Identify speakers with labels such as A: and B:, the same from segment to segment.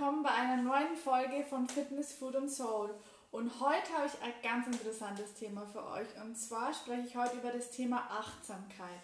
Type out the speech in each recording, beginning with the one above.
A: willkommen bei einer neuen Folge von Fitness, Food und Soul. Und heute habe ich ein ganz interessantes Thema für euch. Und zwar spreche ich heute über das Thema Achtsamkeit.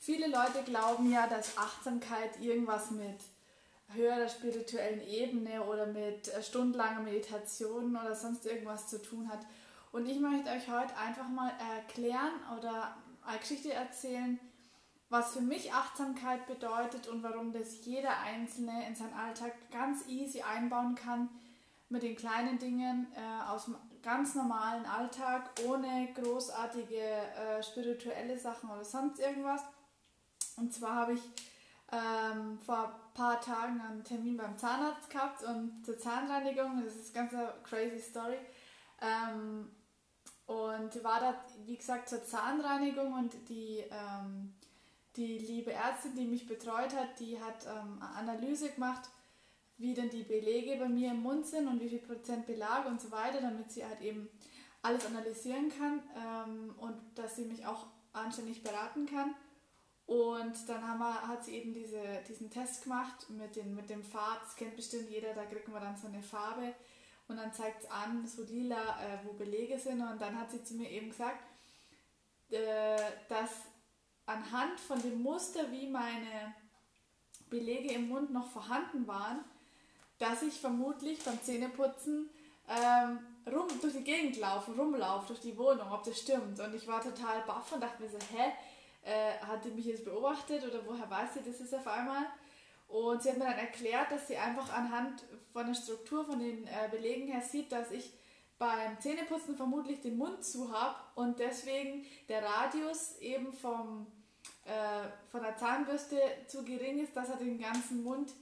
A: Viele Leute glauben ja, dass Achtsamkeit irgendwas mit höherer spirituellen Ebene oder mit stundenlanger Meditation oder sonst irgendwas zu tun hat. Und ich möchte euch heute einfach mal erklären oder eine Geschichte erzählen, was für mich Achtsamkeit bedeutet und warum das jeder Einzelne in seinen Alltag ganz easy einbauen kann mit den kleinen Dingen äh, aus dem ganz normalen Alltag, ohne großartige äh, spirituelle Sachen oder sonst irgendwas. Und zwar habe ich ähm, vor ein paar Tagen einen Termin beim Zahnarzt gehabt und zur Zahnreinigung, das ist eine ganz crazy Story. Ähm, und war da, wie gesagt, zur Zahnreinigung und die ähm, die liebe Ärztin, die mich betreut hat, die hat ähm, Analyse gemacht, wie denn die Belege bei mir im Mund sind und wie viel Prozent Belag und so weiter, damit sie halt eben alles analysieren kann ähm, und dass sie mich auch anständig beraten kann. Und dann haben wir, hat sie eben diese, diesen Test gemacht mit, den, mit dem Farb, das kennt bestimmt jeder, da kriegt man dann so eine Farbe und dann zeigt es an, so lila, äh, wo Belege sind. Und dann hat sie zu mir eben gesagt, äh, dass anhand von dem Muster, wie meine Belege im Mund noch vorhanden waren, dass ich vermutlich beim Zähneputzen ähm, rum, durch die Gegend laufe, rumlaufe, durch die Wohnung, ob das stimmt. Und ich war total baff und dachte mir so, hä, äh, hat die mich jetzt beobachtet oder woher weiß sie das ist auf einmal? Und sie hat mir dann erklärt, dass sie einfach anhand von der Struktur von den äh, Belegen her sieht, dass ich beim Zähneputzen vermutlich den Mund zu habe und deswegen der Radius eben vom äh, von der Zahnbürste zu gering ist, dass er den ganzen Mund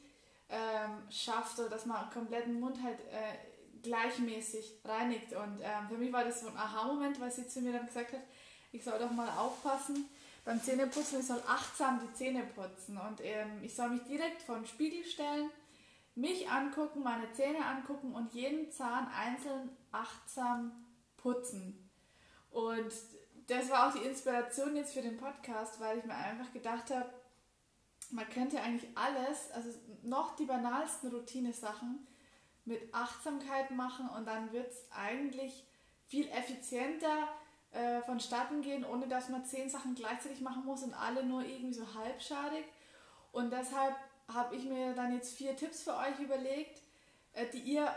A: ähm, schafft oder dass man den kompletten Mund halt äh, gleichmäßig reinigt. Und ähm, für mich war das so ein Aha-Moment, weil sie zu mir dann gesagt hat, ich soll doch mal aufpassen beim Zähneputzen, ich soll achtsam die Zähne putzen und ähm, ich soll mich direkt vor den Spiegel stellen, mich angucken, meine Zähne angucken und jeden Zahn einzeln achtsam putzen. Und das war auch die Inspiration jetzt für den Podcast, weil ich mir einfach gedacht habe, man könnte eigentlich alles, also noch die banalsten Routine-Sachen mit Achtsamkeit machen und dann wird es eigentlich viel effizienter äh, vonstatten gehen, ohne dass man zehn Sachen gleichzeitig machen muss und alle nur irgendwie so halbschadig. Und deshalb habe ich mir dann jetzt vier Tipps für euch überlegt, äh, die ihr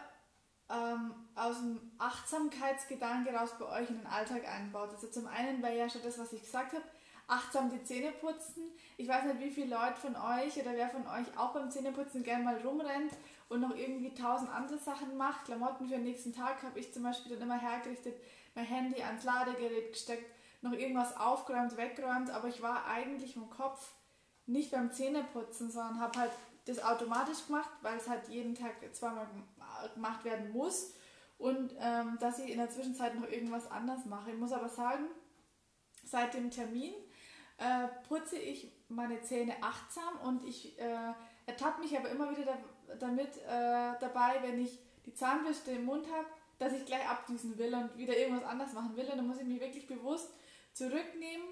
A: ähm, aus dem Achtsamkeitsgedanke raus bei euch in den Alltag einbaut. Also zum einen wäre ja schon das, was ich gesagt habe, achtsam die Zähne putzen. Ich weiß nicht, wie viele Leute von euch oder wer von euch auch beim Zähneputzen gerne mal rumrennt und noch irgendwie tausend andere Sachen macht. Klamotten für den nächsten Tag habe ich zum Beispiel dann immer hergerichtet, mein Handy ans Ladegerät gesteckt, noch irgendwas aufgeräumt, weggeräumt, aber ich war eigentlich im Kopf nicht beim Zähneputzen, sondern habe halt das automatisch gemacht, weil es halt jeden Tag zweimal gemacht werden muss und ähm, dass ich in der Zwischenzeit noch irgendwas anders mache. Ich muss aber sagen, seit dem Termin äh, putze ich meine Zähne achtsam und ich äh, ertappe mich aber immer wieder da, damit äh, dabei, wenn ich die Zahnbürste im Mund habe, dass ich gleich abdüsen will und wieder irgendwas anders machen will. Und dann muss ich mich wirklich bewusst zurücknehmen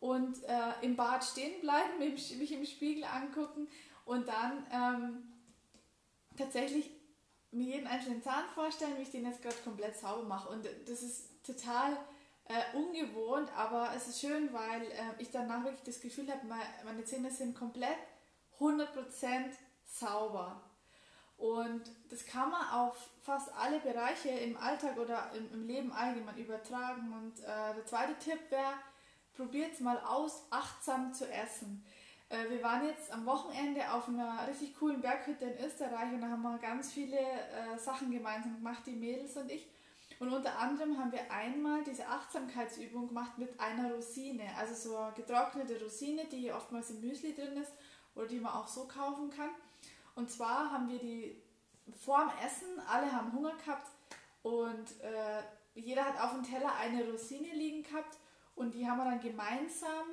A: und äh, im Bad stehen bleiben, mich im Spiegel angucken und dann ähm, tatsächlich mir jeden einzelnen Zahn vorstellen, wie ich den jetzt gerade komplett sauber mache. Und das ist total äh, ungewohnt, aber es ist schön, weil äh, ich danach wirklich das Gefühl habe, meine Zähne sind komplett 100% sauber. Und das kann man auf fast alle Bereiche im Alltag oder im, im Leben allgemein übertragen. Und äh, der zweite Tipp wäre, probiert es mal aus, achtsam zu essen. Äh, wir waren jetzt am Wochenende auf einer richtig coolen Berghütte in Österreich und da haben wir ganz viele äh, Sachen gemeinsam gemacht, die Mädels und ich. Und unter anderem haben wir einmal diese Achtsamkeitsübung gemacht mit einer Rosine, also so eine getrocknete Rosine, die oftmals im Müsli drin ist oder die man auch so kaufen kann. Und zwar haben wir die vorm Essen, alle haben Hunger gehabt und äh, jeder hat auf dem Teller eine Rosine liegen gehabt und die haben wir dann gemeinsam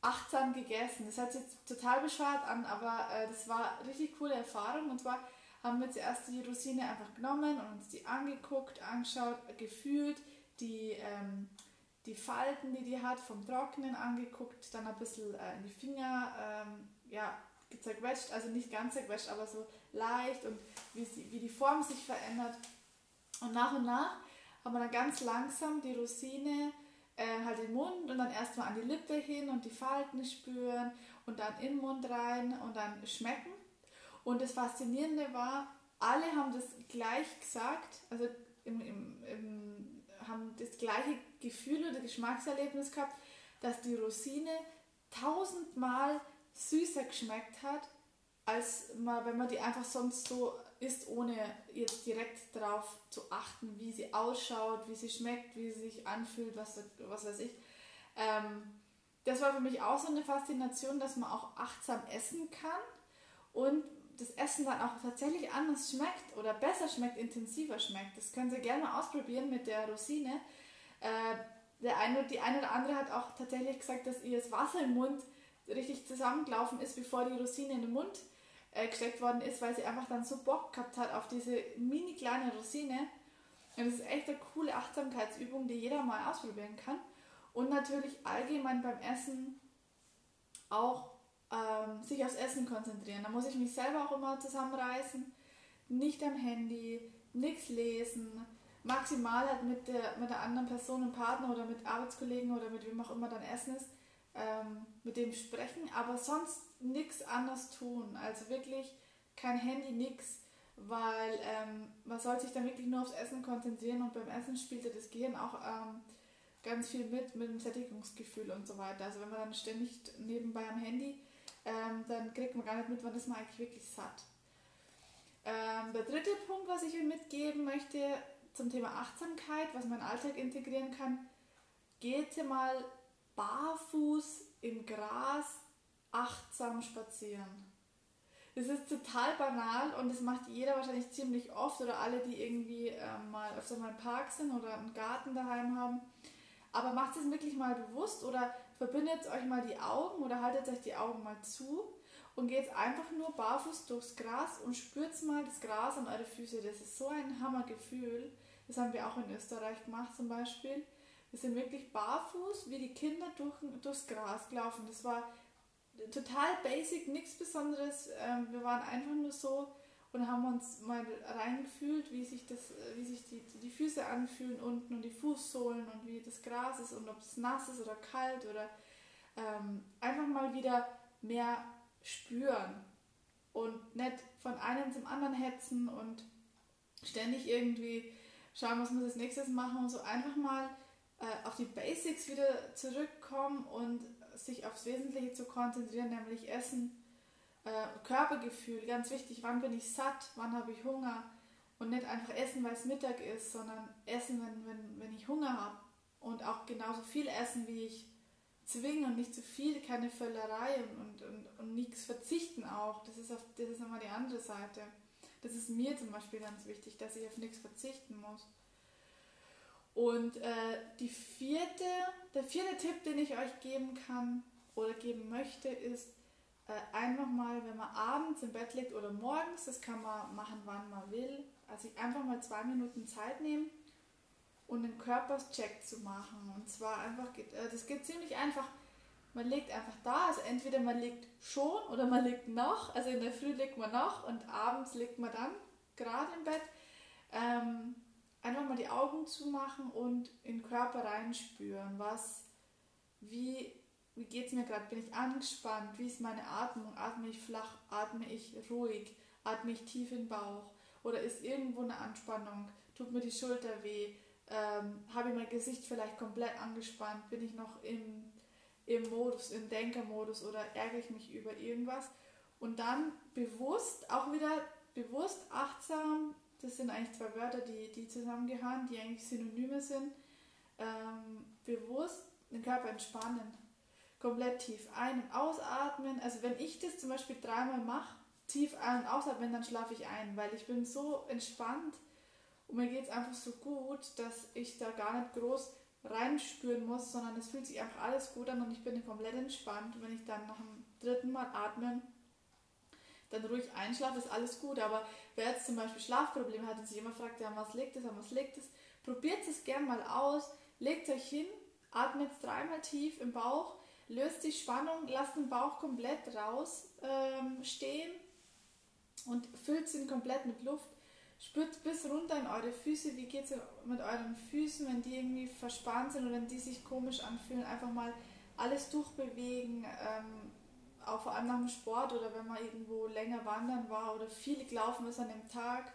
A: achtsam gegessen. Das hört sich total bescheuert an, aber äh, das war eine richtig coole Erfahrung. Und zwar haben wir zuerst die Rosine einfach genommen und uns die angeguckt, angeschaut, gefühlt, die, ähm, die Falten, die die hat, vom Trocknen angeguckt, dann ein bisschen äh, in die Finger ähm, ja, zerquetscht, also nicht ganz zerquetscht, aber so leicht und wie, sie, wie die Form sich verändert. Und nach und nach haben wir dann ganz langsam die Rosine äh, halt im Mund und dann erstmal an die Lippe hin und die Falten spüren und dann in den Mund rein und dann schmecken. Und das Faszinierende war, alle haben das gleich gesagt, also im, im, im, haben das gleiche Gefühl oder Geschmackserlebnis gehabt, dass die Rosine tausendmal süßer geschmeckt hat, als man, wenn man die einfach sonst so isst, ohne jetzt direkt darauf zu achten, wie sie ausschaut, wie sie schmeckt, wie sie sich anfühlt, was, was weiß ich. Ähm, das war für mich auch so eine Faszination, dass man auch achtsam essen kann und das Essen dann auch tatsächlich anders schmeckt oder besser schmeckt, intensiver schmeckt. Das können Sie gerne mal ausprobieren mit der Rosine. Äh, der eine, die eine oder andere hat auch tatsächlich gesagt, dass ihr das Wasser im Mund richtig zusammengelaufen ist, bevor die Rosine in den Mund äh, gesteckt worden ist, weil sie einfach dann so Bock gehabt hat auf diese mini kleine Rosine. Und das ist echt eine coole Achtsamkeitsübung, die jeder mal ausprobieren kann. Und natürlich allgemein beim Essen auch ähm, sich aufs Essen konzentrieren. Da muss ich mich selber auch immer zusammenreißen. Nicht am Handy, nichts lesen, maximal halt mit der, mit der anderen Person, einem Partner oder mit Arbeitskollegen oder mit wem auch immer dann Essen ist, ähm, mit dem sprechen, aber sonst nichts anders tun. Also wirklich kein Handy, nichts, weil ähm, man sollte sich dann wirklich nur aufs Essen konzentrieren und beim Essen spielt das Gehirn auch ähm, ganz viel mit, mit dem Sättigungsgefühl und so weiter. Also wenn man dann ständig nebenbei am Handy ähm, dann kriegt man gar nicht mit, wann ist man eigentlich wirklich satt. Ähm, der dritte Punkt, was ich euch mitgeben möchte zum Thema Achtsamkeit, was man in Alltag integrieren kann, geht mal barfuß im Gras achtsam spazieren. Das ist total banal und das macht jeder wahrscheinlich ziemlich oft oder alle, die irgendwie ähm, mal öfter mal im Park sind oder einen Garten daheim haben. Aber macht es wirklich mal bewusst oder verbindet euch mal die Augen oder haltet euch die Augen mal zu und geht einfach nur barfuß durchs Gras und spürt mal das Gras an eure Füße. Das ist so ein Hammergefühl. Das haben wir auch in Österreich gemacht zum Beispiel. Wir sind wirklich barfuß wie die Kinder durch, durchs Gras gelaufen. Das war total basic, nichts Besonderes. Ähm, wir waren einfach nur so und haben uns mal reingefühlt, wie sich, das, wie sich die, die Füße anfühlen unten und die Fußsohlen und wie das Gras ist und ob es nass ist oder kalt oder ähm, einfach mal wieder mehr spüren und nicht von einem zum anderen hetzen und ständig irgendwie schauen, was muss als nächstes machen und so einfach mal äh, auf die Basics wieder zurückkommen und sich aufs Wesentliche zu konzentrieren, nämlich Essen äh, Körpergefühl, ganz wichtig, wann bin ich satt, wann habe ich Hunger und nicht einfach essen, weil es Mittag ist, sondern essen, wenn, wenn, wenn ich Hunger habe und auch genauso viel essen, wie ich zwinge und nicht zu viel, keine Völlerei und, und, und nichts verzichten auch. Das ist, auf, das ist nochmal die andere Seite. Das ist mir zum Beispiel ganz wichtig, dass ich auf nichts verzichten muss. Und äh, die vierte, der vierte Tipp, den ich euch geben kann oder geben möchte, ist, äh, einfach mal, wenn man abends im Bett liegt oder morgens, das kann man machen, wann man will, also einfach mal zwei Minuten Zeit nehmen und einen Körperscheck zu machen. Und zwar einfach, äh, das geht ziemlich einfach. Man liegt einfach da, also entweder man liegt schon oder man liegt noch, also in der Früh liegt man noch und abends liegt man dann gerade im Bett. Mal die Augen zumachen und in den Körper reinspüren, was, wie wie geht es mir gerade? Bin ich angespannt? Wie ist meine Atmung? Atme ich flach? Atme ich ruhig? Atme ich tief in den Bauch? Oder ist irgendwo eine Anspannung? Tut mir die Schulter weh? Ähm, Habe ich mein Gesicht vielleicht komplett angespannt? Bin ich noch im, im Modus, im Denkermodus oder ärgere ich mich über irgendwas? Und dann bewusst, auch wieder bewusst, achtsam, das sind eigentlich zwei Wörter, die, die zusammengehören, die eigentlich Synonyme sind, ähm, bewusst den Körper entspannen komplett tief ein- und ausatmen. Also wenn ich das zum Beispiel dreimal mache, tief ein- und ausatmen, dann schlafe ich ein, weil ich bin so entspannt und mir geht es einfach so gut, dass ich da gar nicht groß reinspüren muss, sondern es fühlt sich einfach alles gut an und ich bin komplett entspannt. Und wenn ich dann nach dem dritten Mal atmen, dann ruhig einschlafe, ist alles gut. Aber wer jetzt zum Beispiel Schlafprobleme hat und sich immer fragt, ja, was liegt es, an was liegt es, probiert es gern mal aus, legt euch hin, atmet dreimal tief im Bauch löst die Spannung, lasst den Bauch komplett raus ähm, und füllt ihn komplett mit Luft. Spürt bis runter in eure Füße. Wie geht es mit euren Füßen, wenn die irgendwie verspannt sind oder wenn die sich komisch anfühlen? Einfach mal alles durchbewegen. Ähm, auch vor allem nach dem Sport oder wenn man irgendwo länger wandern war oder viel gelaufen ist an dem Tag.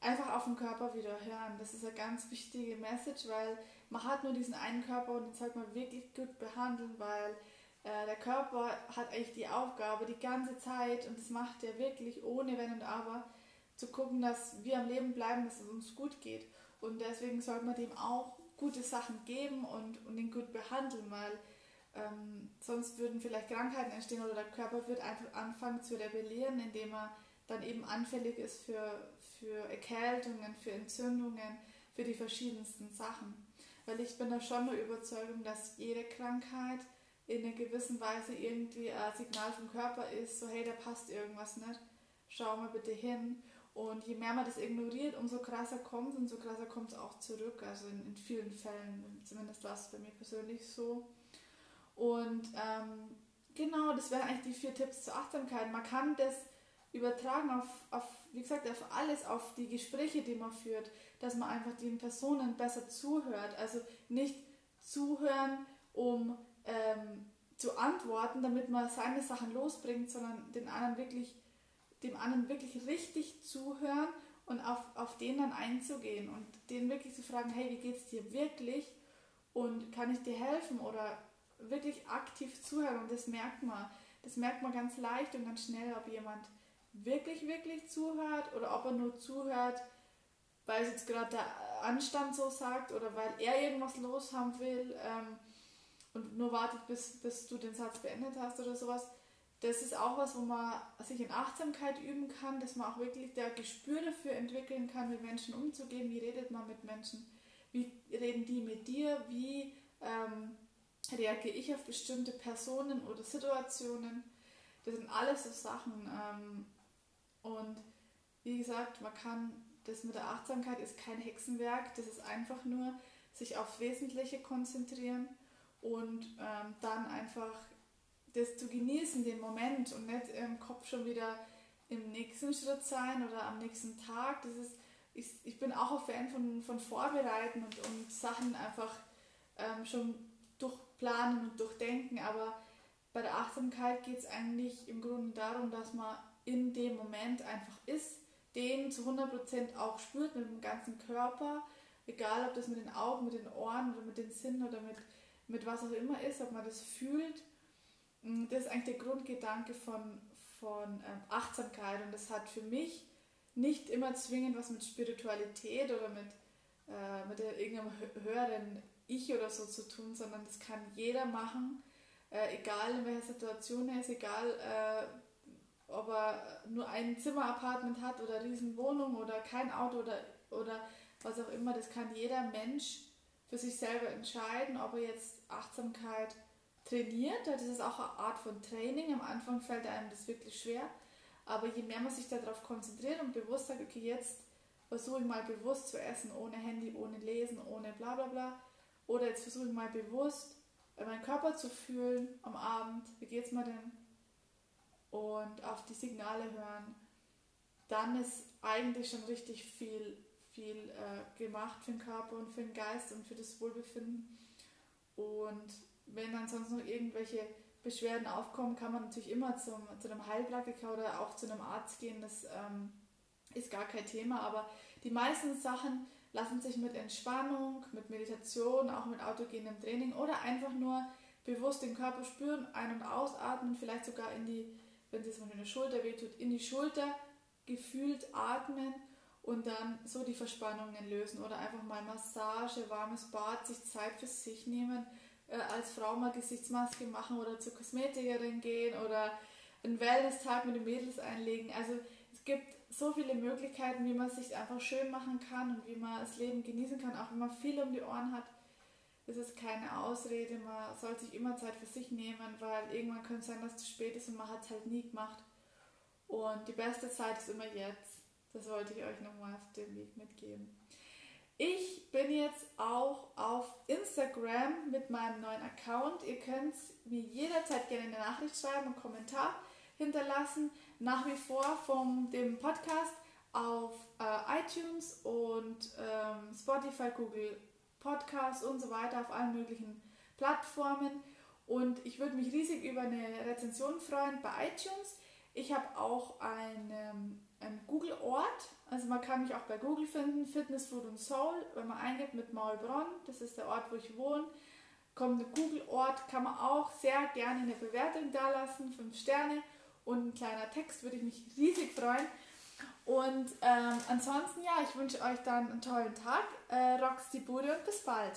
A: Einfach auf den Körper wieder hören. Das ist eine ganz wichtige Message, weil man hat nur diesen einen Körper und den sollte man wirklich gut behandeln, weil äh, der Körper hat eigentlich die Aufgabe die ganze Zeit und das macht er wirklich ohne Wenn und Aber zu gucken, dass wir am Leben bleiben, dass es uns gut geht. Und deswegen sollte man dem auch gute Sachen geben und, und ihn gut behandeln, weil ähm, sonst würden vielleicht Krankheiten entstehen oder der Körper wird einfach anfangen zu rebellieren, indem er dann eben anfällig ist für, für Erkältungen, für Entzündungen, für die verschiedensten Sachen. Weil ich bin da schon der Überzeugung, dass jede Krankheit in einer gewissen Weise irgendwie ein Signal vom Körper ist, so hey, da passt irgendwas nicht, schau mal bitte hin. Und je mehr man das ignoriert, umso krasser kommt es und so krasser kommt es auch zurück. Also in, in vielen Fällen, zumindest war es bei mir persönlich so. Und ähm, genau, das wären eigentlich die vier Tipps zur Achtsamkeit. Man kann das übertragen auf, auf, wie gesagt, auf alles, auf die Gespräche, die man führt, dass man einfach den Personen besser zuhört. Also nicht zuhören, um ähm, zu antworten, damit man seine Sachen losbringt, sondern den anderen wirklich, dem anderen wirklich richtig zuhören und auf, auf den dann einzugehen und den wirklich zu fragen, hey, wie geht es dir wirklich und kann ich dir helfen oder wirklich aktiv zuhören und das merkt man. Das merkt man ganz leicht und ganz schnell, ob jemand wirklich, wirklich zuhört oder ob er nur zuhört, weil es jetzt gerade der Anstand so sagt oder weil er irgendwas los haben will ähm, und nur wartet, bis, bis du den Satz beendet hast oder sowas. Das ist auch was, wo man sich in Achtsamkeit üben kann, dass man auch wirklich der Gespür dafür entwickeln kann, mit Menschen umzugehen. Wie redet man mit Menschen? Wie reden die mit dir? Wie ähm, reagiere ich auf bestimmte Personen oder Situationen? Das sind alles so Sachen. Ähm, und wie gesagt, man kann das mit der Achtsamkeit ist kein Hexenwerk, das ist einfach nur sich aufs Wesentliche konzentrieren und ähm, dann einfach das zu genießen, den Moment und nicht im Kopf schon wieder im nächsten Schritt sein oder am nächsten Tag. Das ist, ich, ich bin auch ein Fan von, von Vorbereiten und, und Sachen einfach ähm, schon durchplanen und durchdenken, aber bei der Achtsamkeit geht es eigentlich im Grunde darum, dass man in dem Moment einfach ist, den zu 100% auch spürt mit dem ganzen Körper, egal ob das mit den Augen, mit den Ohren oder mit den Sinnen oder mit, mit was auch immer ist, ob man das fühlt. Das ist eigentlich der Grundgedanke von, von ähm, Achtsamkeit und das hat für mich nicht immer zwingend was mit Spiritualität oder mit, äh, mit irgendeinem höheren Ich oder so zu tun, sondern das kann jeder machen, äh, egal in welcher Situation er ist, egal äh, ob er nur ein Zimmerapartment hat oder Riesenwohnung oder kein Auto oder, oder was auch immer, das kann jeder Mensch für sich selber entscheiden, ob er jetzt Achtsamkeit trainiert. Das ist auch eine Art von Training. Am Anfang fällt einem das wirklich schwer. Aber je mehr man sich darauf konzentriert und bewusst sagt, okay, jetzt versuche ich mal bewusst zu essen, ohne Handy, ohne Lesen, ohne bla bla bla. Oder jetzt versuche ich mal bewusst meinen Körper zu fühlen am Abend. Wie geht es mir denn? und auf die Signale hören, dann ist eigentlich schon richtig viel, viel äh, gemacht für den Körper und für den Geist und für das Wohlbefinden. Und wenn dann sonst noch irgendwelche Beschwerden aufkommen, kann man natürlich immer zum, zu einem Heilpraktiker oder auch zu einem Arzt gehen. Das ähm, ist gar kein Thema, aber die meisten Sachen lassen sich mit Entspannung, mit Meditation, auch mit autogenem Training oder einfach nur bewusst den Körper spüren, ein- und ausatmen, vielleicht sogar in die wenn es in der Schulter wehtut, in die Schulter gefühlt atmen und dann so die Verspannungen lösen oder einfach mal Massage, warmes Bad, sich Zeit für sich nehmen, äh, als Frau mal Gesichtsmaske machen oder zur Kosmetikerin gehen oder einen Wellness-Tag mit den Mädels einlegen. Also es gibt so viele Möglichkeiten, wie man sich einfach schön machen kann und wie man das Leben genießen kann, auch wenn man viel um die Ohren hat es ist keine Ausrede, man soll sich immer Zeit für sich nehmen, weil irgendwann könnte es sein, dass es zu spät ist und man hat es halt nie gemacht. Und die beste Zeit ist immer jetzt. Das wollte ich euch nochmal auf den Weg mitgeben. Ich bin jetzt auch auf Instagram mit meinem neuen Account. Ihr könnt mir jederzeit gerne eine Nachricht schreiben, einen Kommentar hinterlassen. Nach wie vor von dem Podcast auf äh, iTunes und ähm, Spotify, Google Podcasts und so weiter auf allen möglichen Plattformen. Und ich würde mich riesig über eine Rezension freuen bei iTunes. Ich habe auch einen, einen Google-Ort, also man kann mich auch bei Google finden, Fitness, Food und Soul. Wenn man eingibt mit Maulbronn, das ist der Ort, wo ich wohne, kommt ein Google-Ort, kann man auch sehr gerne eine Bewertung da lassen, 5 Sterne und ein kleiner Text, würde ich mich riesig freuen. Und ähm, ansonsten, ja, ich wünsche euch dann einen tollen Tag, äh, rocks die Bude und bis bald.